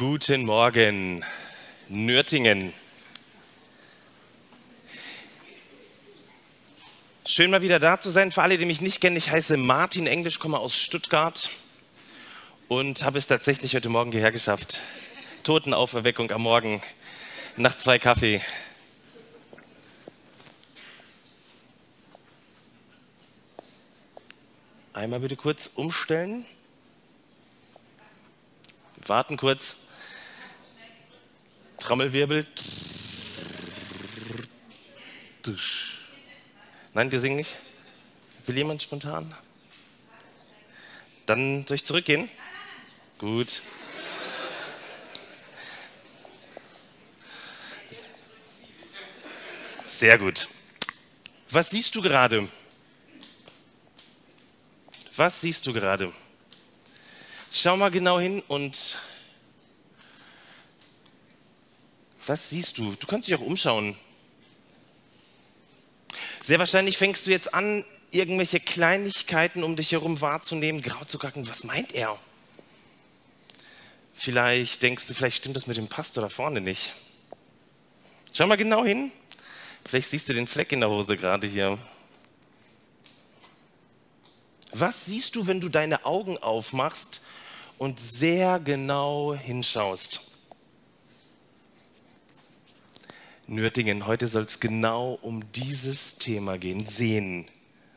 Guten Morgen, Nürtingen. Schön mal wieder da zu sein. Für alle, die mich nicht kennen, ich heiße Martin Englisch, komme aus Stuttgart und habe es tatsächlich heute Morgen hierher geschafft. Totenauferweckung am Morgen nach zwei Kaffee. Einmal bitte kurz umstellen. Warten kurz. Trommelwirbel. Nein, wir singen nicht. Will jemand spontan? Dann soll ich zurückgehen? Gut. Sehr gut. Was siehst du gerade? Was siehst du gerade? Schau mal genau hin und was siehst du? Du kannst dich auch umschauen. Sehr wahrscheinlich fängst du jetzt an, irgendwelche Kleinigkeiten um dich herum wahrzunehmen, grau zu kacken. Was meint er? Vielleicht denkst du, vielleicht stimmt das mit dem Pastor da vorne nicht. Schau mal genau hin. Vielleicht siehst du den Fleck in der Hose gerade hier. Was siehst du, wenn du deine Augen aufmachst und sehr genau hinschaust? Nürtingen, heute soll es genau um dieses Thema gehen, sehen.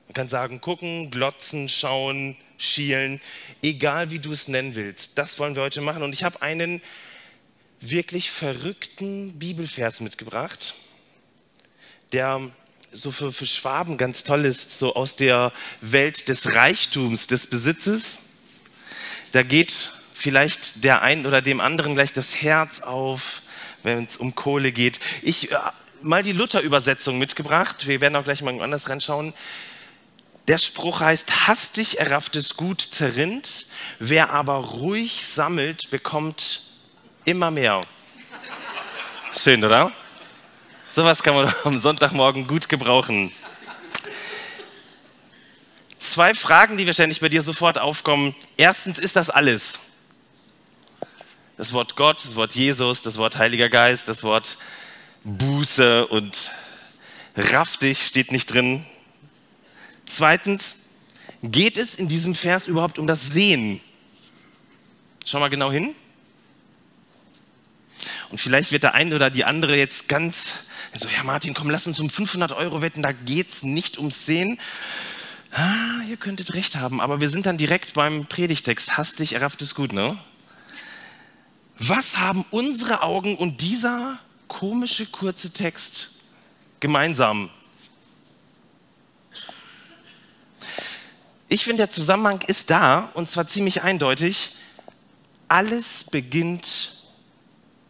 Man kann sagen, gucken, glotzen, schauen, schielen, egal wie du es nennen willst. Das wollen wir heute machen. Und ich habe einen wirklich verrückten Bibelvers mitgebracht, der so für, für Schwaben ganz toll ist, so aus der Welt des Reichtums, des Besitzes. Da geht vielleicht der einen oder dem anderen gleich das Herz auf, wenn es um Kohle geht. Ich äh, mal die Luther-Übersetzung mitgebracht. Wir werden auch gleich mal anders reinschauen. Der Spruch heißt, hastig errafftes Gut zerrinnt, wer aber ruhig sammelt, bekommt immer mehr. Schön, oder? Sowas kann man am Sonntagmorgen gut gebrauchen. Zwei Fragen, die wahrscheinlich bei dir sofort aufkommen. Erstens, ist das alles? Das Wort Gott, das Wort Jesus, das Wort Heiliger Geist, das Wort Buße und raff dich steht nicht drin. Zweitens, geht es in diesem Vers überhaupt um das Sehen? Schau mal genau hin. Und vielleicht wird der eine oder die andere jetzt ganz so, ja Martin, komm, lass uns um 500 Euro wetten, da geht es nicht ums Sehen. Ah, ihr könntet recht haben, aber wir sind dann direkt beim Predigtext. Hastig errafft es gut, ne? Was haben unsere Augen und dieser komische kurze Text gemeinsam? Ich finde, der Zusammenhang ist da und zwar ziemlich eindeutig. Alles beginnt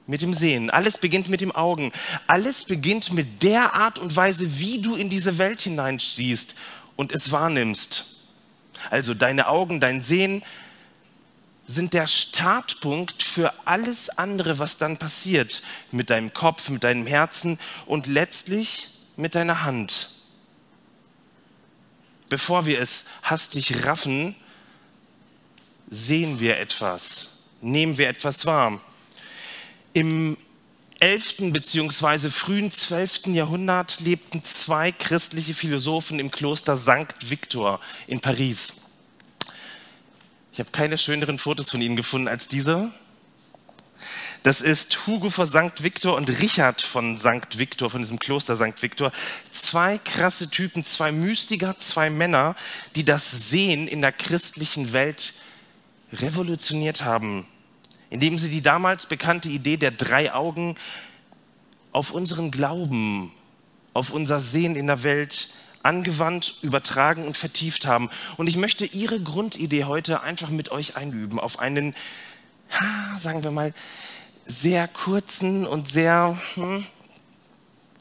mit dem Sehen. Alles beginnt mit dem Augen. Alles beginnt mit der Art und Weise, wie du in diese Welt hineinstehst und es wahrnimmst. Also deine Augen, dein Sehen sind der Startpunkt für alles andere, was dann passiert. Mit deinem Kopf, mit deinem Herzen und letztlich mit deiner Hand. Bevor wir es hastig raffen, sehen wir etwas, nehmen wir etwas wahr. Im 11. bzw. frühen 12. Jahrhundert lebten zwei christliche Philosophen im Kloster St. Victor in Paris. Ich habe keine schöneren Fotos von ihnen gefunden als diese. Das ist Hugo von St. Victor und Richard von St. Victor, von diesem Kloster St. Victor. Zwei krasse Typen, zwei Mystiker, zwei Männer, die das Sehen in der christlichen Welt revolutioniert haben indem sie die damals bekannte Idee der drei Augen auf unseren Glauben, auf unser Sehen in der Welt angewandt, übertragen und vertieft haben. Und ich möchte Ihre Grundidee heute einfach mit euch einüben auf einen, sagen wir mal, sehr kurzen und sehr, hm,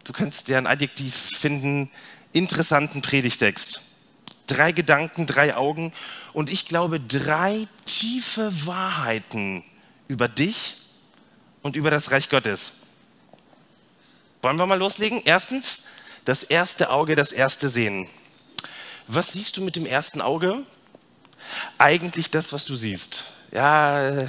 du kannst dir ein Adjektiv finden, interessanten Predigtext. Drei Gedanken, drei Augen und ich glaube drei tiefe Wahrheiten, über dich und über das Reich Gottes. Wollen wir mal loslegen? Erstens, das erste Auge, das erste Sehen. Was siehst du mit dem ersten Auge? Eigentlich das, was du siehst. Ja,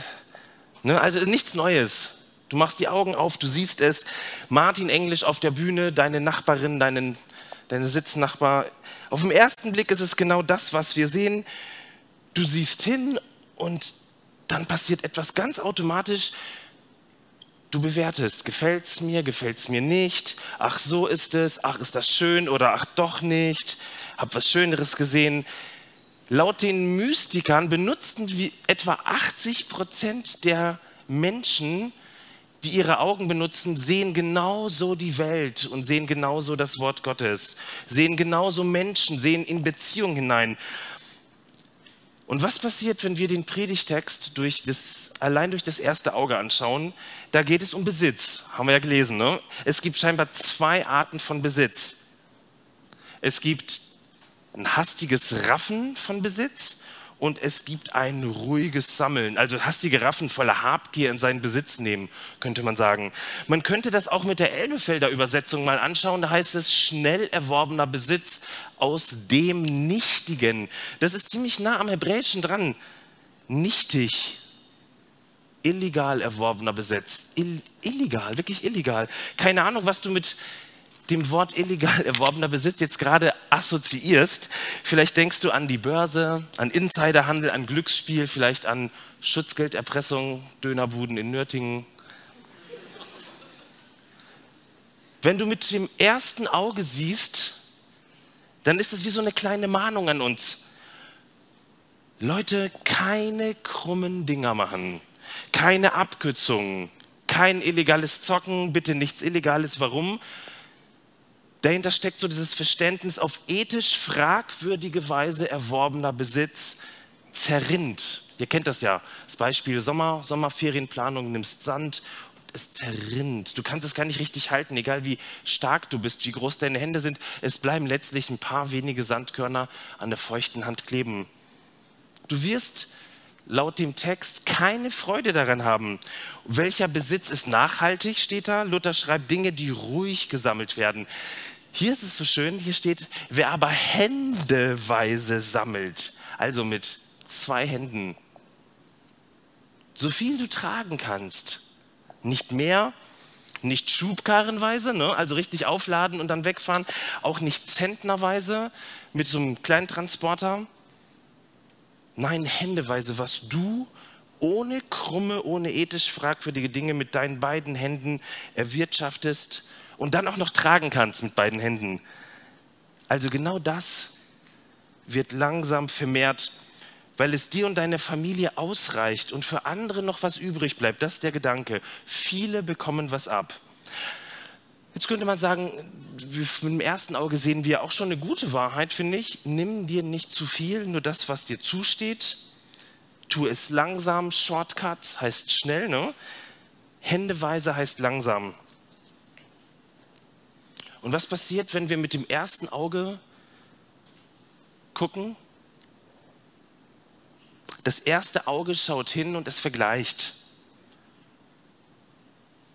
Ne? Also nichts Neues. Du machst die Augen auf, du siehst es. Martin Englisch auf der Bühne, deine Nachbarin, deinen, deine Sitznachbar. Auf den ersten Blick ist es genau das, was wir sehen. Du siehst hin und dann passiert etwas ganz automatisch. Du bewertest, gefällt es mir, gefällt es mir nicht, ach so ist es, ach ist das schön oder ach doch nicht, hab was Schöneres gesehen. Laut den Mystikern benutzten etwa 80 Prozent der Menschen, die ihre Augen benutzen, sehen genauso die Welt und sehen genauso das Wort Gottes, sehen genauso Menschen, sehen in Beziehungen hinein. Und was passiert, wenn wir den Predigtext durch das, allein durch das erste Auge anschauen? Da geht es um Besitz, haben wir ja gelesen. Ne? Es gibt scheinbar zwei Arten von Besitz. Es gibt ein hastiges Raffen von Besitz und es gibt ein ruhiges Sammeln. Also hastige Raffen voller Habgier in seinen Besitz nehmen, könnte man sagen. Man könnte das auch mit der Elbefelder Übersetzung mal anschauen. Da heißt es schnell erworbener Besitz aus dem Nichtigen. Das ist ziemlich nah am Hebräischen dran. Nichtig. Illegal erworbener Besitz. Ill illegal, wirklich illegal. Keine Ahnung, was du mit dem Wort illegal erworbener Besitz jetzt gerade assoziierst. Vielleicht denkst du an die Börse, an Insiderhandel, an Glücksspiel, vielleicht an Schutzgelderpressung, Dönerbuden in Nürtingen. Wenn du mit dem ersten Auge siehst, dann ist es wie so eine kleine Mahnung an uns. Leute, keine krummen Dinger machen, keine Abkürzungen, kein illegales Zocken, bitte nichts Illegales. Warum? Dahinter steckt so dieses Verständnis, auf ethisch fragwürdige Weise erworbener Besitz zerrinnt. Ihr kennt das ja, das Beispiel Sommer, Sommerferienplanung, nimmst Sand es zerrinnt. Du kannst es gar nicht richtig halten, egal wie stark du bist, wie groß deine Hände sind. Es bleiben letztlich ein paar wenige Sandkörner an der feuchten Hand kleben. Du wirst laut dem Text keine Freude daran haben. Welcher Besitz ist nachhaltig, steht da. Luther schreibt Dinge, die ruhig gesammelt werden. Hier ist es so schön, hier steht, wer aber händeweise sammelt, also mit zwei Händen, so viel du tragen kannst, nicht mehr, nicht schubkarrenweise, ne? also richtig aufladen und dann wegfahren, auch nicht zentnerweise mit so einem kleinen Transporter. Nein, händeweise, was du ohne krumme, ohne ethisch fragwürdige Dinge mit deinen beiden Händen erwirtschaftest und dann auch noch tragen kannst mit beiden Händen. Also genau das wird langsam vermehrt, weil es dir und deiner Familie ausreicht und für andere noch was übrig bleibt. Das ist der Gedanke. Viele bekommen was ab. Jetzt könnte man sagen, mit dem ersten Auge sehen wir auch schon eine gute Wahrheit, finde ich. Nimm dir nicht zu viel, nur das, was dir zusteht. Tu es langsam. Shortcuts heißt schnell, ne? Händeweise heißt langsam. Und was passiert, wenn wir mit dem ersten Auge gucken? Das erste Auge schaut hin und es vergleicht.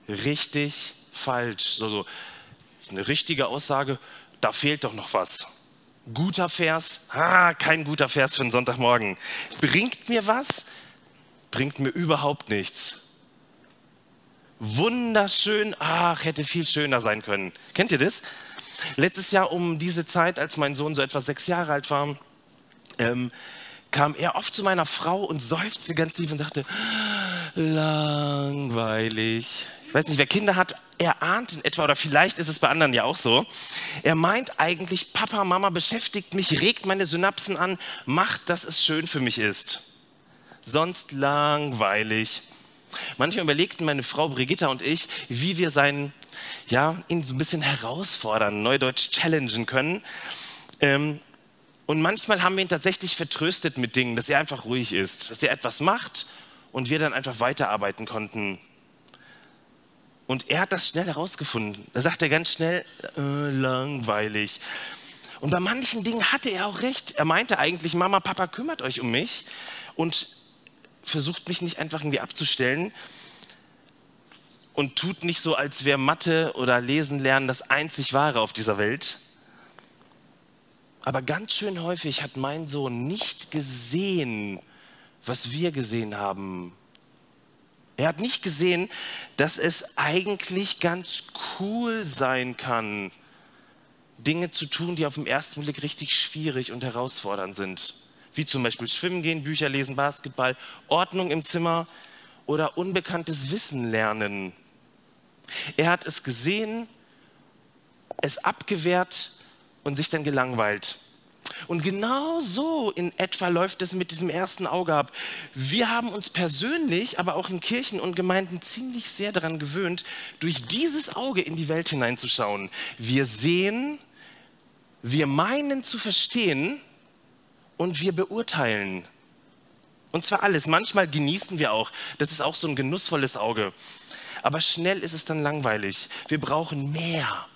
Richtig, falsch. So, so. Das ist eine richtige Aussage, da fehlt doch noch was. Guter Vers, ah, kein guter Vers für einen Sonntagmorgen. Bringt mir was? Bringt mir überhaupt nichts wunderschön, ach, hätte viel schöner sein können. Kennt ihr das? Letztes Jahr um diese Zeit, als mein Sohn so etwa sechs Jahre alt war, ähm, kam er oft zu meiner Frau und seufzte ganz tief und sagte, langweilig. Ich weiß nicht, wer Kinder hat, er ahnt in etwa, oder vielleicht ist es bei anderen ja auch so. Er meint eigentlich, Papa, Mama beschäftigt mich, regt meine Synapsen an, macht, dass es schön für mich ist. Sonst langweilig. Manchmal überlegten meine Frau Brigitta und ich, wie wir seinen, ja, ihn so ein bisschen herausfordern, neudeutsch challengen können. Ähm, und manchmal haben wir ihn tatsächlich vertröstet mit Dingen, dass er einfach ruhig ist, dass er etwas macht und wir dann einfach weiterarbeiten konnten. Und er hat das schnell herausgefunden. Da sagt er ganz schnell, äh, langweilig. Und bei manchen Dingen hatte er auch recht. Er meinte eigentlich, Mama, Papa, kümmert euch um mich. Und versucht mich nicht einfach irgendwie abzustellen und tut nicht so, als wäre Mathe oder Lesen lernen das einzig Wahre auf dieser Welt. Aber ganz schön häufig hat mein Sohn nicht gesehen, was wir gesehen haben. Er hat nicht gesehen, dass es eigentlich ganz cool sein kann, Dinge zu tun, die auf den ersten Blick richtig schwierig und herausfordernd sind. Wie zum Beispiel Schwimmen gehen, Bücher lesen, Basketball, Ordnung im Zimmer oder unbekanntes Wissen lernen. Er hat es gesehen, es abgewehrt und sich dann gelangweilt. Und genau so in etwa läuft es mit diesem ersten Auge ab. Wir haben uns persönlich, aber auch in Kirchen und Gemeinden ziemlich sehr daran gewöhnt, durch dieses Auge in die Welt hineinzuschauen. Wir sehen, wir meinen zu verstehen und wir beurteilen. Und zwar alles. Manchmal genießen wir auch. Das ist auch so ein genussvolles Auge. Aber schnell ist es dann langweilig. Wir brauchen mehr,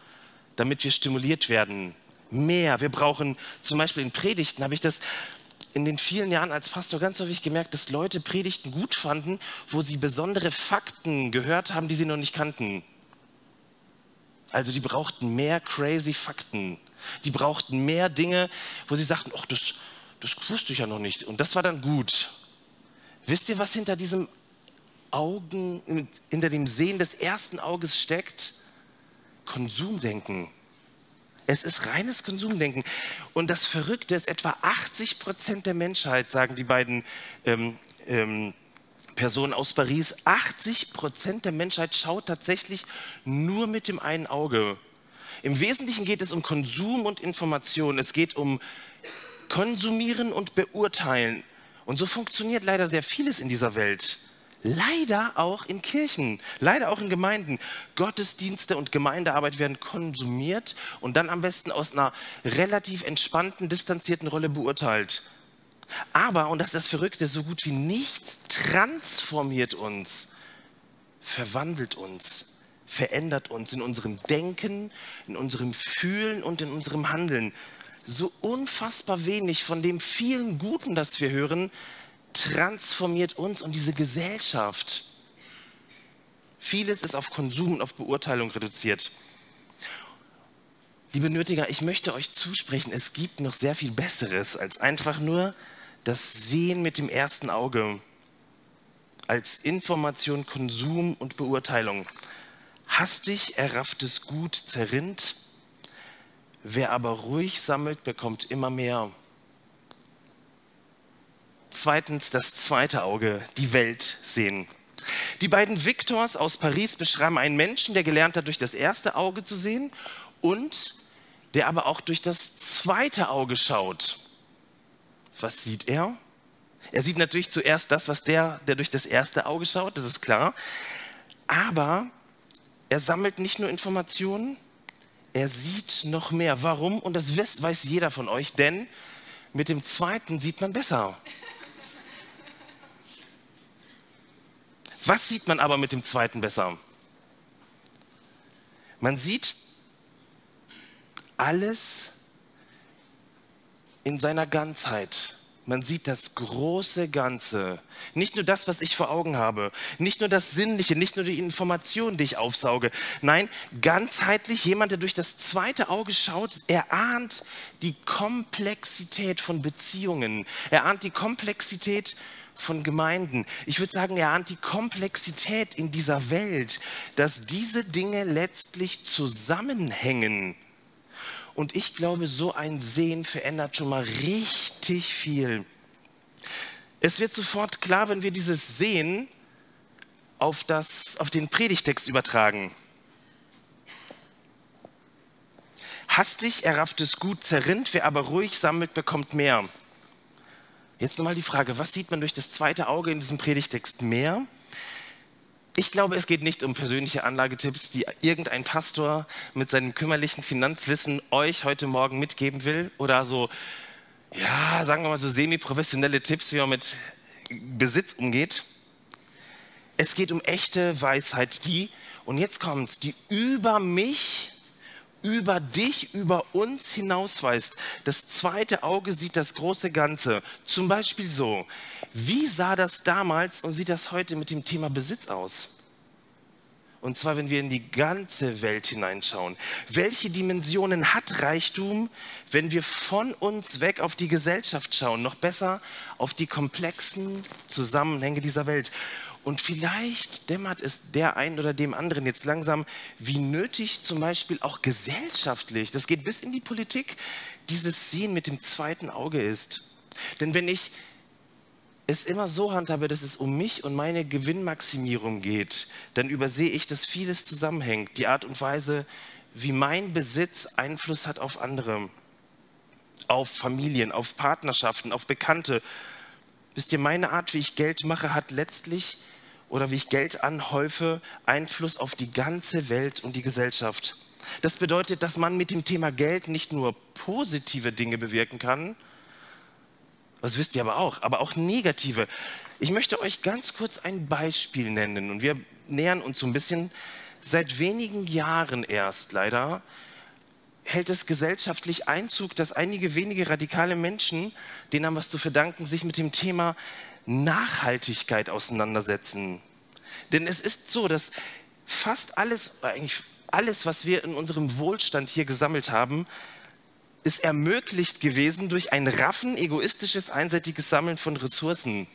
damit wir stimuliert werden. Mehr. Wir brauchen zum Beispiel in Predigten, habe ich das in den vielen Jahren als Pastor ganz häufig gemerkt, dass Leute Predigten gut fanden, wo sie besondere Fakten gehört haben, die sie noch nicht kannten. Also die brauchten mehr crazy Fakten. Die brauchten mehr Dinge, wo sie sagten, ach, das, das wusste ich ja noch nicht. Und das war dann gut. Wisst ihr, was hinter diesem Augen, hinter dem Sehen des ersten Auges steckt? Konsumdenken. Es ist reines Konsumdenken. Und das Verrückte ist, etwa 80 Prozent der Menschheit, sagen die beiden ähm, ähm, Personen aus Paris, 80 Prozent der Menschheit schaut tatsächlich nur mit dem einen Auge. Im Wesentlichen geht es um Konsum und Information. Es geht um Konsumieren und Beurteilen. Und so funktioniert leider sehr vieles in dieser Welt. Leider auch in Kirchen, leider auch in Gemeinden. Gottesdienste und Gemeindearbeit werden konsumiert und dann am besten aus einer relativ entspannten, distanzierten Rolle beurteilt. Aber, und das ist das Verrückte, so gut wie nichts transformiert uns, verwandelt uns, verändert uns in unserem Denken, in unserem Fühlen und in unserem Handeln. So unfassbar wenig von dem vielen Guten, das wir hören, transformiert uns und diese Gesellschaft. Vieles ist auf Konsum und auf Beurteilung reduziert. Liebe Nötiger, ich möchte euch zusprechen, es gibt noch sehr viel Besseres als einfach nur das Sehen mit dem ersten Auge, als Information, Konsum und Beurteilung. Hastig errafftes Gut zerrinnt, wer aber ruhig sammelt, bekommt immer mehr. Zweitens das zweite Auge, die Welt sehen. Die beiden Victors aus Paris beschreiben einen Menschen, der gelernt hat, durch das erste Auge zu sehen und der aber auch durch das zweite Auge schaut. Was sieht er? Er sieht natürlich zuerst das, was der, der durch das erste Auge schaut, das ist klar. Aber er sammelt nicht nur Informationen, er sieht noch mehr. Warum? Und das weiß jeder von euch, denn mit dem zweiten sieht man besser. Was sieht man aber mit dem zweiten besser? Man sieht alles in seiner Ganzheit. Man sieht das große Ganze. Nicht nur das, was ich vor Augen habe. Nicht nur das Sinnliche, nicht nur die Informationen, die ich aufsauge. Nein, ganzheitlich, jemand, der durch das zweite Auge schaut, er ahnt die Komplexität von Beziehungen. Er ahnt die Komplexität von Gemeinden. Ich würde sagen, er ahnt die Komplexität in dieser Welt, dass diese Dinge letztlich zusammenhängen. Und ich glaube, so ein Sehen verändert schon mal richtig viel. Es wird sofort klar, wenn wir dieses Sehen auf, das, auf den Predigtext übertragen. Hastig errafftes Gut zerrinnt, wer aber ruhig sammelt, bekommt mehr. Jetzt nochmal die Frage, was sieht man durch das zweite Auge in diesem Predigtext mehr? Ich glaube, es geht nicht um persönliche Anlagetipps, die irgendein Pastor mit seinem kümmerlichen Finanzwissen euch heute Morgen mitgeben will oder so, ja, sagen wir mal so semi-professionelle Tipps, wie man mit Besitz umgeht. Es geht um echte Weisheit, die, und jetzt kommt's, die über mich über dich, über uns hinausweist. Das zweite Auge sieht das große Ganze. Zum Beispiel so, wie sah das damals und sieht das heute mit dem Thema Besitz aus? Und zwar, wenn wir in die ganze Welt hineinschauen. Welche Dimensionen hat Reichtum, wenn wir von uns weg auf die Gesellschaft schauen? Noch besser auf die komplexen Zusammenhänge dieser Welt. Und vielleicht dämmert es der einen oder dem anderen jetzt langsam, wie nötig zum Beispiel auch gesellschaftlich, das geht bis in die Politik, dieses Sehen mit dem zweiten Auge ist. Denn wenn ich es immer so handhabe, dass es um mich und meine Gewinnmaximierung geht, dann übersehe ich, dass vieles zusammenhängt. Die Art und Weise, wie mein Besitz Einfluss hat auf andere, auf Familien, auf Partnerschaften, auf Bekannte. Wisst ihr, meine Art, wie ich Geld mache, hat letztlich oder wie ich Geld anhäufe, Einfluss auf die ganze Welt und die Gesellschaft. Das bedeutet, dass man mit dem Thema Geld nicht nur positive Dinge bewirken kann, das wisst ihr aber auch, aber auch negative. Ich möchte euch ganz kurz ein Beispiel nennen und wir nähern uns so ein bisschen seit wenigen Jahren erst leider hält es gesellschaftlich Einzug, dass einige wenige radikale Menschen, denen haben was zu verdanken, sich mit dem Thema Nachhaltigkeit auseinandersetzen. Denn es ist so, dass fast alles, eigentlich alles, was wir in unserem Wohlstand hier gesammelt haben, ist ermöglicht gewesen durch ein raffen, egoistisches, einseitiges Sammeln von Ressourcen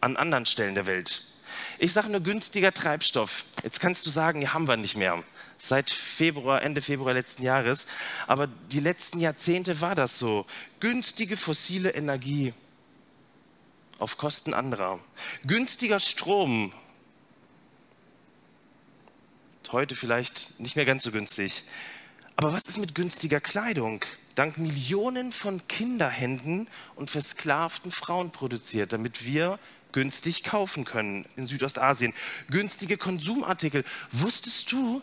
an anderen Stellen der Welt. Ich sage nur günstiger Treibstoff. Jetzt kannst du sagen, ja, haben wir nicht mehr. Seit Februar, Ende Februar letzten Jahres. Aber die letzten Jahrzehnte war das so. Günstige fossile Energie auf Kosten anderer. Günstiger Strom. Heute vielleicht nicht mehr ganz so günstig. Aber was ist mit günstiger Kleidung? Dank Millionen von Kinderhänden und versklavten Frauen produziert, damit wir günstig kaufen können in Südostasien. Günstige Konsumartikel. Wusstest du,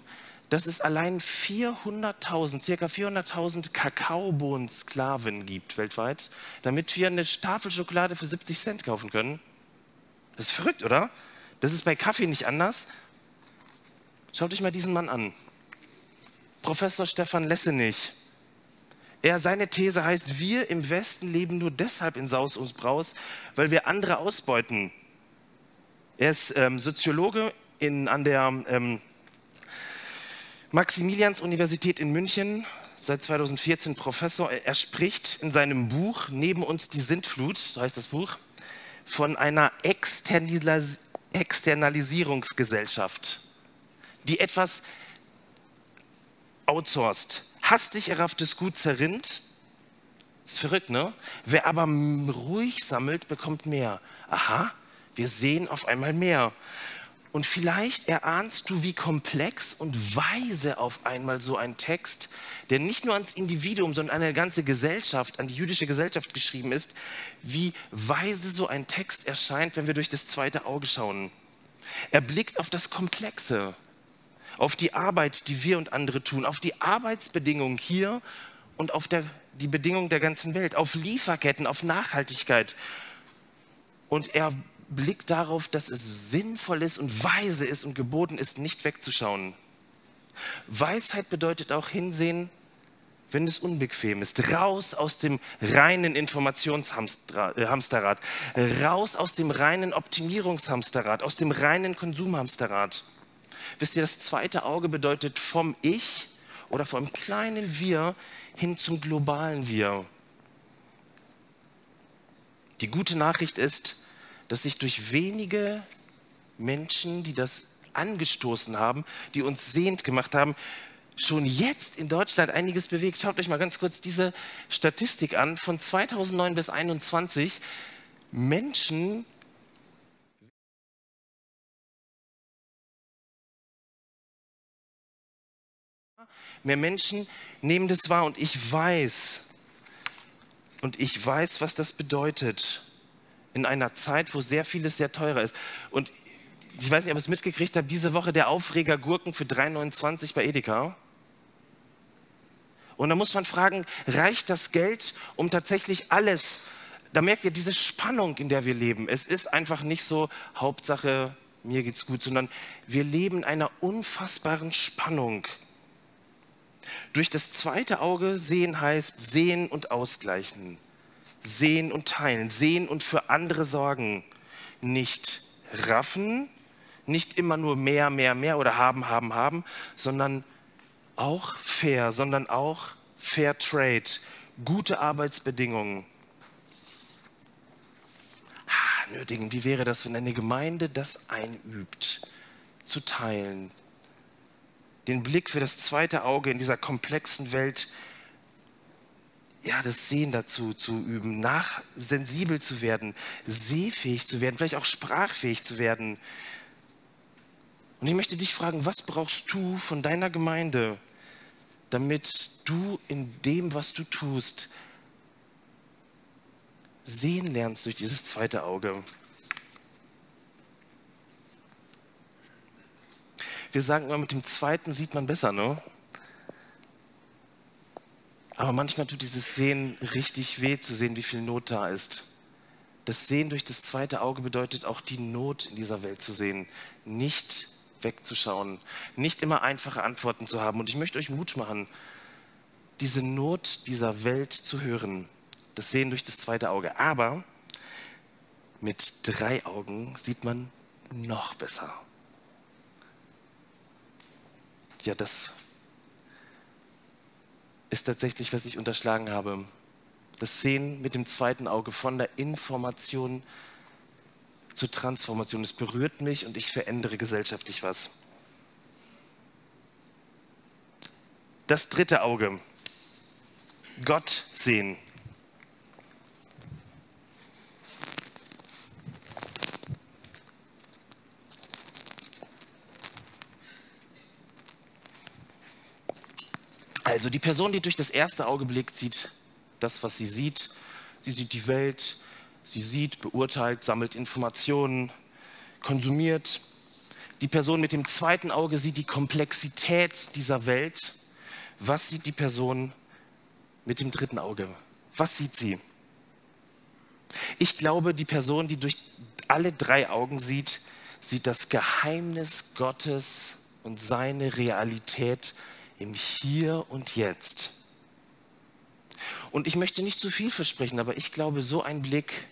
dass es allein 400.000, circa 400.000 Kakaobohnen-Sklaven gibt weltweit, damit wir eine Tafel Schokolade für 70 Cent kaufen können? Das ist verrückt, oder? Das ist bei Kaffee nicht anders. Schaut euch mal diesen Mann an. Professor Stefan Lessenich. Er, seine These heißt, wir im Westen leben nur deshalb in Saus und Braus, weil wir andere ausbeuten. Er ist ähm, Soziologe in, an der ähm, Maximilians-Universität in München, seit 2014 Professor. Er spricht in seinem Buch Neben uns die Sintflut, so heißt das Buch, von einer Externalis Externalisierungsgesellschaft, die etwas outsourced hastig errafftes Gut zerrinnt. Ist verrückt, ne? Wer aber ruhig sammelt, bekommt mehr. Aha, wir sehen auf einmal mehr. Und vielleicht erahnst du, wie komplex und weise auf einmal so ein Text, der nicht nur ans Individuum, sondern an eine ganze Gesellschaft, an die jüdische Gesellschaft geschrieben ist, wie weise so ein Text erscheint, wenn wir durch das zweite Auge schauen. Er blickt auf das Komplexe, auf die Arbeit, die wir und andere tun, auf die Arbeitsbedingungen hier und auf der, die Bedingungen der ganzen Welt, auf Lieferketten, auf Nachhaltigkeit. Und er blickt darauf, dass es sinnvoll ist und weise ist und geboten ist, nicht wegzuschauen. Weisheit bedeutet auch hinsehen, wenn es unbequem ist. Raus aus dem reinen Informationshamsterrad. Raus aus dem reinen Optimierungshamsterrad, aus dem reinen Konsumhamsterrad. Wisst ihr, das zweite Auge bedeutet vom Ich oder vom kleinen Wir hin zum globalen Wir. Die gute Nachricht ist, dass sich durch wenige Menschen, die das angestoßen haben, die uns sehend gemacht haben, schon jetzt in Deutschland einiges bewegt. Schaut euch mal ganz kurz diese Statistik an. Von 2009 bis 2021 Menschen mehr Menschen nehmen das wahr und ich weiß, und ich weiß, was das bedeutet in einer Zeit, wo sehr vieles sehr teurer ist. Und ich weiß nicht, ob ihr es mitgekriegt habt, diese Woche der Aufreger Gurken für 3,29 bei Edeka. Und da muss man fragen, reicht das Geld, um tatsächlich alles, da merkt ihr diese Spannung, in der wir leben. Es ist einfach nicht so, Hauptsache, mir geht's gut, sondern wir leben in einer unfassbaren Spannung. Durch das zweite Auge sehen heißt sehen und ausgleichen, sehen und teilen, sehen und für andere sorgen. Nicht raffen, nicht immer nur mehr, mehr, mehr oder haben, haben, haben, sondern auch fair, sondern auch Fair Trade, gute Arbeitsbedingungen. nötigen. Wie wäre das, wenn eine Gemeinde das einübt, zu teilen, den Blick für das zweite Auge in dieser komplexen Welt, ja, das Sehen dazu zu üben, nachsensibel zu werden, sehfähig zu werden, vielleicht auch sprachfähig zu werden. Und ich möchte dich fragen, was brauchst du von deiner Gemeinde, damit du in dem, was du tust, sehen lernst durch dieses zweite Auge? Wir sagen immer, mit dem zweiten sieht man besser, ne? Aber manchmal tut dieses Sehen richtig weh, zu sehen, wie viel Not da ist. Das Sehen durch das zweite Auge bedeutet auch die Not in dieser Welt zu sehen, nicht wegzuschauen, nicht immer einfache Antworten zu haben. Und ich möchte euch Mut machen, diese Not dieser Welt zu hören, das Sehen durch das zweite Auge. Aber mit drei Augen sieht man noch besser ja, das ist tatsächlich, was ich unterschlagen habe. Das Sehen mit dem zweiten Auge von der Information zur Transformation. Es berührt mich und ich verändere gesellschaftlich was. Das dritte Auge. Gott sehen. Also die Person, die durch das erste Auge blickt, sieht das, was sie sieht. Sie sieht die Welt, sie sieht, beurteilt, sammelt Informationen, konsumiert. Die Person mit dem zweiten Auge sieht die Komplexität dieser Welt. Was sieht die Person mit dem dritten Auge? Was sieht sie? Ich glaube, die Person, die durch alle drei Augen sieht, sieht das Geheimnis Gottes und seine Realität im Hier und Jetzt. Und ich möchte nicht zu viel versprechen, aber ich glaube, so ein Blick,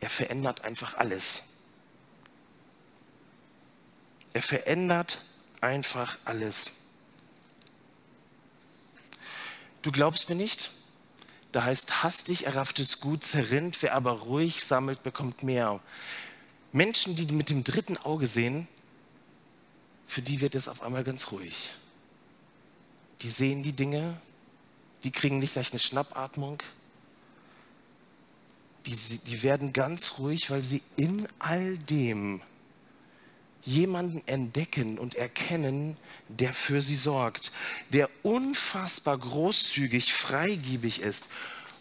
er verändert einfach alles. Er verändert einfach alles. Du glaubst mir nicht? Da heißt, hastig errafftes Gut zerrinnt, wer aber ruhig sammelt, bekommt mehr. Menschen, die mit dem dritten Auge sehen, für die wird es auf einmal ganz ruhig die sehen die Dinge, die kriegen nicht gleich eine Schnappatmung, die, die werden ganz ruhig, weil sie in all dem jemanden entdecken und erkennen, der für sie sorgt, der unfassbar großzügig, freigiebig ist.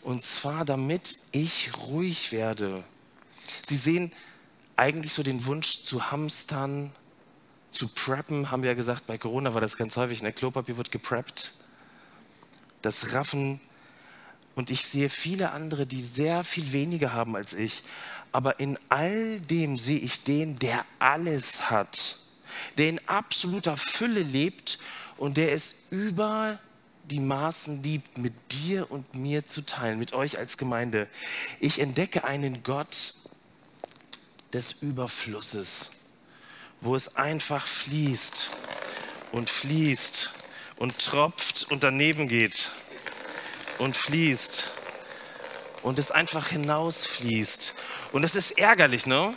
Und zwar damit ich ruhig werde. Sie sehen eigentlich so den Wunsch zu hamstern, zu preppen, haben wir ja gesagt, bei Corona war das ganz häufig, ne? Klopapier wird gepreppt, das Raffen. Und ich sehe viele andere, die sehr viel weniger haben als ich. Aber in all dem sehe ich den, der alles hat, der in absoluter Fülle lebt und der es über die Maßen liebt, mit dir und mir zu teilen, mit euch als Gemeinde. Ich entdecke einen Gott des Überflusses wo es einfach fließt und fließt und tropft und daneben geht und fließt und es einfach hinausfließt. Und es ist ärgerlich, ne?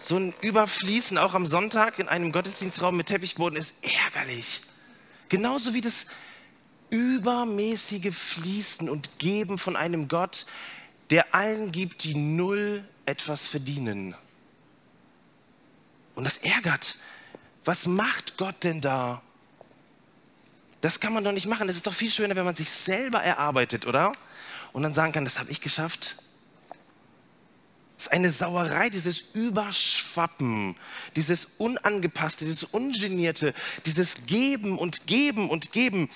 So ein Überfließen auch am Sonntag in einem Gottesdienstraum mit Teppichboden ist ärgerlich. Genauso wie das übermäßige Fließen und Geben von einem Gott, der allen gibt, die null etwas verdienen. Und das ärgert. Was macht Gott denn da? Das kann man doch nicht machen. Es ist doch viel schöner, wenn man sich selber erarbeitet, oder? Und dann sagen kann, das habe ich geschafft. Das ist eine Sauerei, dieses Überschwappen, dieses Unangepasste, dieses Ungenierte, dieses Geben und Geben und Geben.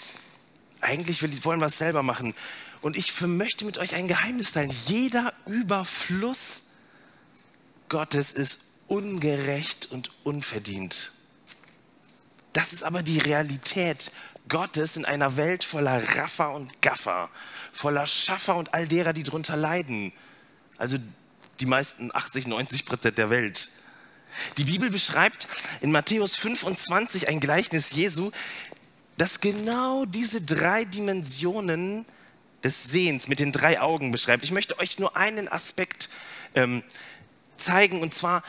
Eigentlich wollen wir es selber machen. Und ich möchte mit euch ein Geheimnis teilen. Jeder Überfluss Gottes ist ungerecht und unverdient. Das ist aber die Realität Gottes in einer Welt voller Raffer und Gaffer, voller Schaffer und all derer, die darunter leiden. Also die meisten 80, 90 Prozent der Welt. Die Bibel beschreibt in Matthäus 25 ein Gleichnis Jesu, das genau diese drei Dimensionen des Sehens mit den drei Augen beschreibt. Ich möchte euch nur einen Aspekt ähm, zeigen, und zwar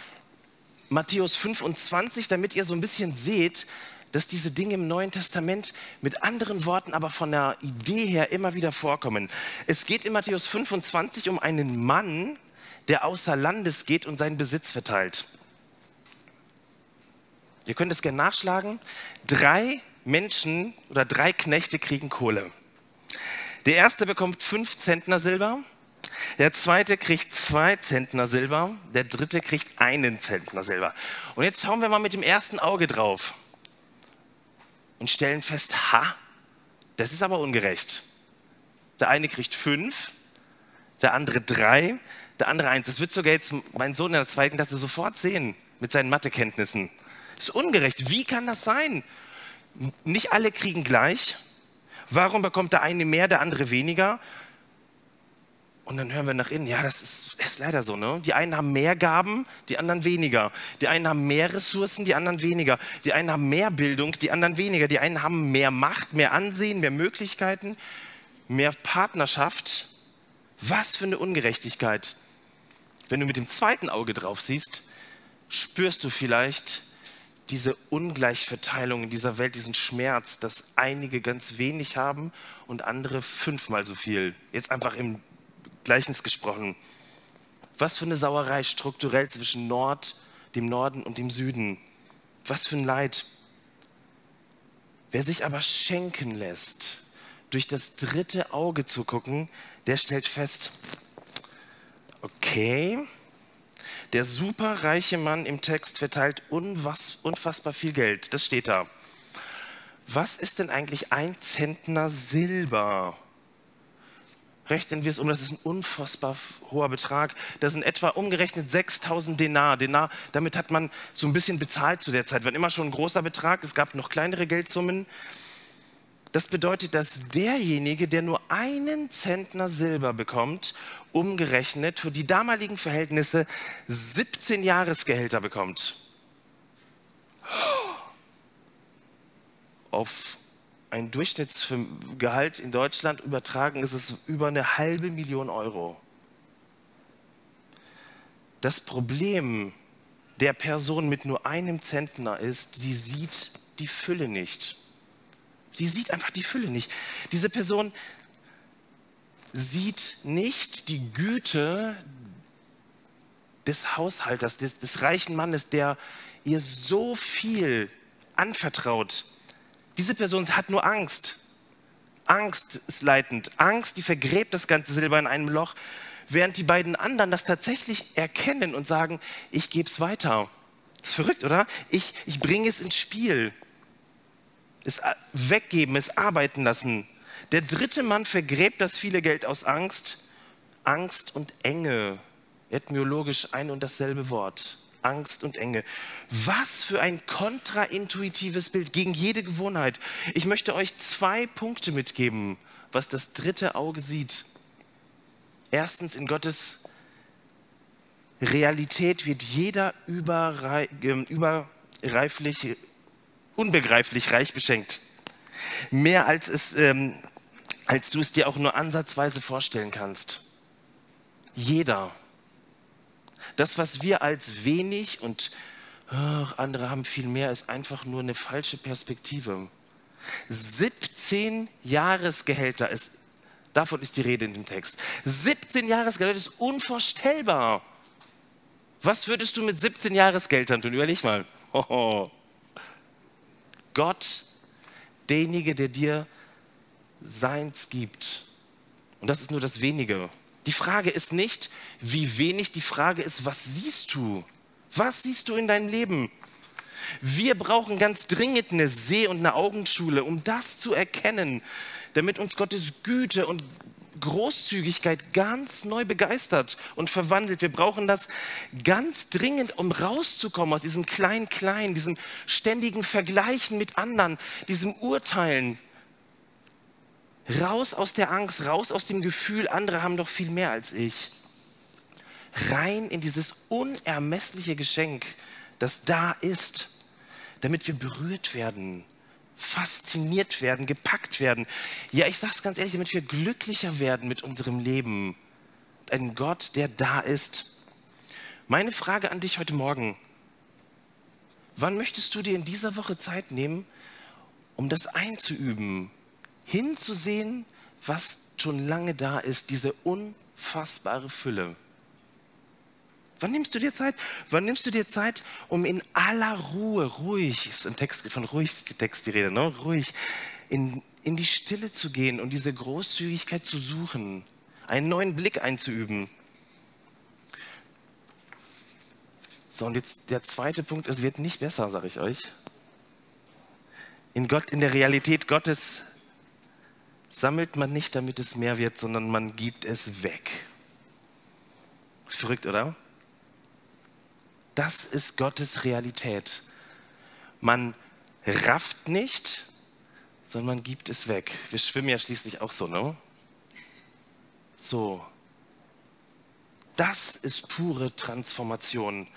Matthäus 25, damit ihr so ein bisschen seht, dass diese Dinge im Neuen Testament mit anderen Worten, aber von der Idee her immer wieder vorkommen. Es geht in Matthäus 25 um einen Mann, der außer Landes geht und seinen Besitz verteilt. Ihr könnt es gerne nachschlagen. Drei Menschen oder drei Knechte kriegen Kohle. Der erste bekommt fünf Zentner Silber, der zweite kriegt zwei Zentner Silber, der dritte kriegt einen Zentner Silber. Und jetzt schauen wir mal mit dem ersten Auge drauf und stellen fest, ha, das ist aber ungerecht. Der eine kriegt fünf, der andere drei, der andere eins. Das wird sogar jetzt mein Sohn in der zweiten Klasse sofort sehen mit seinen Mathekenntnissen. Das ist ungerecht. Wie kann das sein? Nicht alle kriegen gleich. Warum bekommt der eine mehr, der andere weniger? Und dann hören wir nach innen, ja, das ist, ist, leider so. Ne? Die einen haben mehr Gaben, die anderen weniger. Die einen haben mehr Ressourcen, die anderen weniger. Die einen haben mehr Bildung, die anderen weniger. Die einen haben mehr Macht, mehr Ansehen, mehr Möglichkeiten, mehr Partnerschaft. Was für eine Ungerechtigkeit. Wenn du mit dem zweiten Auge drauf siehst, spürst du vielleicht diese Ungleichverteilung in dieser Welt, diesen Schmerz, dass einige ganz wenig haben und andere fünfmal so viel. Jetzt einfach im Gleichnis gesprochen. Was für eine Sauerei strukturell zwischen Nord, dem Norden und dem Süden. Was für ein Leid. Wer sich aber schenken lässt, durch das dritte Auge zu gucken, der stellt fest, okay, der superreiche Mann im Text verteilt unfassbar viel Geld. Das steht da. Was ist denn eigentlich ein Zentner Silber? Rechnen wir es um, das ist ein unfassbar hoher Betrag. Das sind etwa umgerechnet 6000 Denar. Denar, damit hat man so ein bisschen bezahlt zu der Zeit. War immer schon ein großer Betrag, es gab noch kleinere Geldsummen. Das bedeutet, dass derjenige, der nur einen Zentner Silber bekommt, umgerechnet für die damaligen Verhältnisse 17 Jahresgehälter bekommt. Auf ein Durchschnittsgehalt in Deutschland übertragen ist es über eine halbe Million Euro. Das Problem der Person mit nur einem Zentner ist, sie sieht die Fülle nicht. Sie sieht einfach die Fülle nicht. Diese Person sieht nicht die Güte des Haushalters, des, des reichen Mannes, der ihr so viel anvertraut diese Person hat nur Angst. Angst ist leitend. Angst, die vergräbt das ganze Silber in einem Loch, während die beiden anderen das tatsächlich erkennen und sagen, ich gebe es weiter. Das ist verrückt, oder? Ich, ich bringe es ins Spiel. Es weggeben, es arbeiten lassen. Der dritte Mann vergräbt das viele Geld aus Angst. Angst und Enge. Etymologisch ein und dasselbe Wort. Angst und Enge. Was für ein kontraintuitives Bild gegen jede Gewohnheit. Ich möchte euch zwei Punkte mitgeben, was das dritte Auge sieht. Erstens, in Gottes Realität wird jeder ähm, überreiflich, unbegreiflich reich beschenkt. Mehr als, es, ähm, als du es dir auch nur ansatzweise vorstellen kannst. Jeder. Das, was wir als wenig und ach, andere haben viel mehr, ist einfach nur eine falsche Perspektive. 17 Jahresgehälter ist, davon ist die Rede in dem Text. 17 Jahresgehälter ist unvorstellbar. Was würdest du mit 17 Jahresgeldern tun? Überleg mal. Hoho. Gott, derjenige, der dir Seins gibt. Und das ist nur das Wenige. Die Frage ist nicht, wie wenig, die Frage ist, was siehst du? Was siehst du in deinem Leben? Wir brauchen ganz dringend eine Seh- und eine Augenschule, um das zu erkennen, damit uns Gottes Güte und Großzügigkeit ganz neu begeistert und verwandelt. Wir brauchen das ganz dringend, um rauszukommen aus diesem Klein-Klein, diesem ständigen Vergleichen mit anderen, diesem Urteilen, Raus aus der Angst, raus aus dem Gefühl, andere haben doch viel mehr als ich. Rein in dieses unermessliche Geschenk, das da ist, damit wir berührt werden, fasziniert werden, gepackt werden. Ja, ich sage es ganz ehrlich, damit wir glücklicher werden mit unserem Leben. Ein Gott, der da ist. Meine Frage an dich heute Morgen, wann möchtest du dir in dieser Woche Zeit nehmen, um das einzuüben, hinzusehen, was schon lange da ist, diese unfassbare Fülle? Wann nimmst du dir Zeit? Wann nimmst du dir Zeit, um in aller Ruhe, ruhig, ist ein Text, von ruhig ist die Text die Rede, ne? ruhig, in, in die Stille zu gehen und diese Großzügigkeit zu suchen, einen neuen Blick einzuüben. So, und jetzt der zweite Punkt, es wird nicht besser, sage ich euch. In Gott, in der Realität Gottes sammelt man nicht, damit es mehr wird, sondern man gibt es weg. Ist verrückt, oder? Das ist Gottes Realität. Man rafft nicht, sondern man gibt es weg. Wir schwimmen ja schließlich auch so, ne? So. Das ist pure Transformation.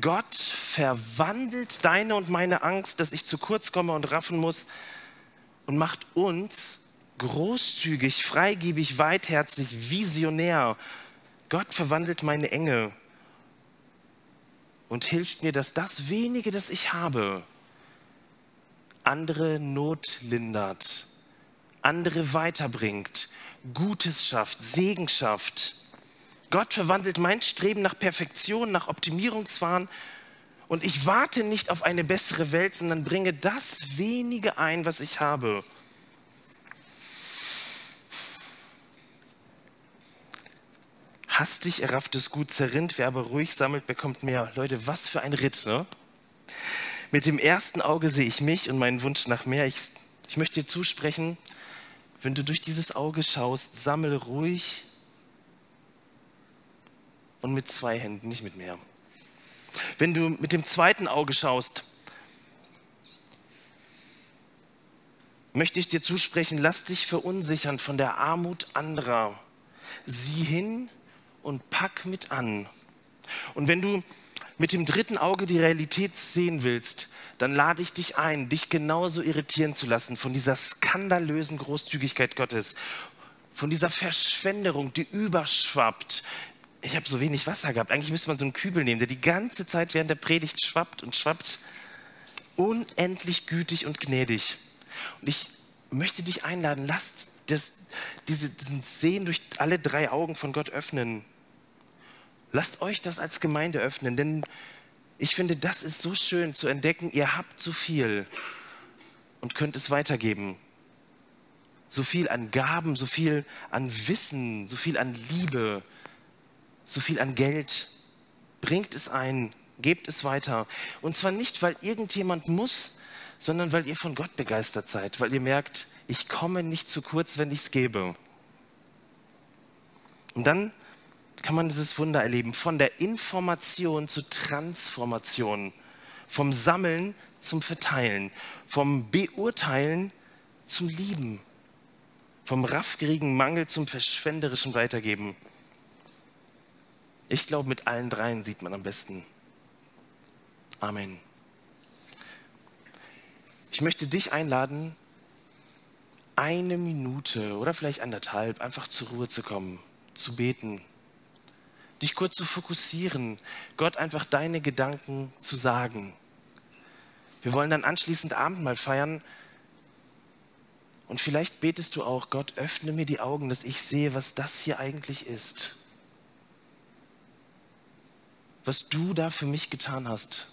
Gott verwandelt deine und meine Angst, dass ich zu kurz komme und raffen muss und macht uns großzügig, freigebig, weitherzig, visionär. Gott verwandelt meine Enge und hilft mir, dass das wenige, das ich habe, andere Not lindert, andere weiterbringt, Gutes schafft, Segen schafft. Gott verwandelt mein Streben nach Perfektion, nach Optimierungswahn und ich warte nicht auf eine bessere Welt, sondern bringe das wenige ein, was ich habe. Hastig errafftes Gut zerrinnt, wer aber ruhig sammelt, bekommt mehr. Leute, was für ein Ritt, ne? Mit dem ersten Auge sehe ich mich und meinen Wunsch nach mehr. Ich, ich möchte dir zusprechen, wenn du durch dieses Auge schaust, sammle ruhig und mit zwei Händen, nicht mit mehr. Wenn du mit dem zweiten Auge schaust, möchte ich dir zusprechen, lass dich verunsichern von der Armut anderer. Sieh hin und pack mit an. Und wenn du mit dem dritten Auge die Realität sehen willst, dann lade ich dich ein, dich genauso irritieren zu lassen von dieser skandalösen Großzügigkeit Gottes, von dieser Verschwenderung, die überschwappt. Ich habe so wenig Wasser gehabt. Eigentlich müsste man so einen Kübel nehmen, der die ganze Zeit während der Predigt schwappt und schwappt. Unendlich gütig und gnädig. Und ich möchte dich einladen, lass das, diese, diesen Sehen durch alle drei Augen von Gott öffnen. Lasst euch das als Gemeinde öffnen, denn ich finde, das ist so schön zu entdecken, ihr habt zu viel und könnt es weitergeben. So viel an Gaben, so viel an Wissen, so viel an Liebe, so viel an Geld. Bringt es ein, gebt es weiter. Und zwar nicht, weil irgendjemand muss, sondern weil ihr von Gott begeistert seid, weil ihr merkt, ich komme nicht zu kurz, wenn ich es gebe. Und dann kann man dieses Wunder erleben, von der Information zur Transformation, vom Sammeln zum Verteilen, vom Beurteilen zum Lieben, vom raffgierigen Mangel zum verschwenderischen Weitergeben. Ich glaube, mit allen dreien sieht man am besten. Amen. Ich möchte dich einladen, eine Minute oder vielleicht anderthalb einfach zur Ruhe zu kommen, zu beten, dich kurz zu fokussieren, Gott einfach deine Gedanken zu sagen. Wir wollen dann anschließend Abendmahl feiern und vielleicht betest du auch, Gott, öffne mir die Augen, dass ich sehe, was das hier eigentlich ist. Was du da für mich getan hast.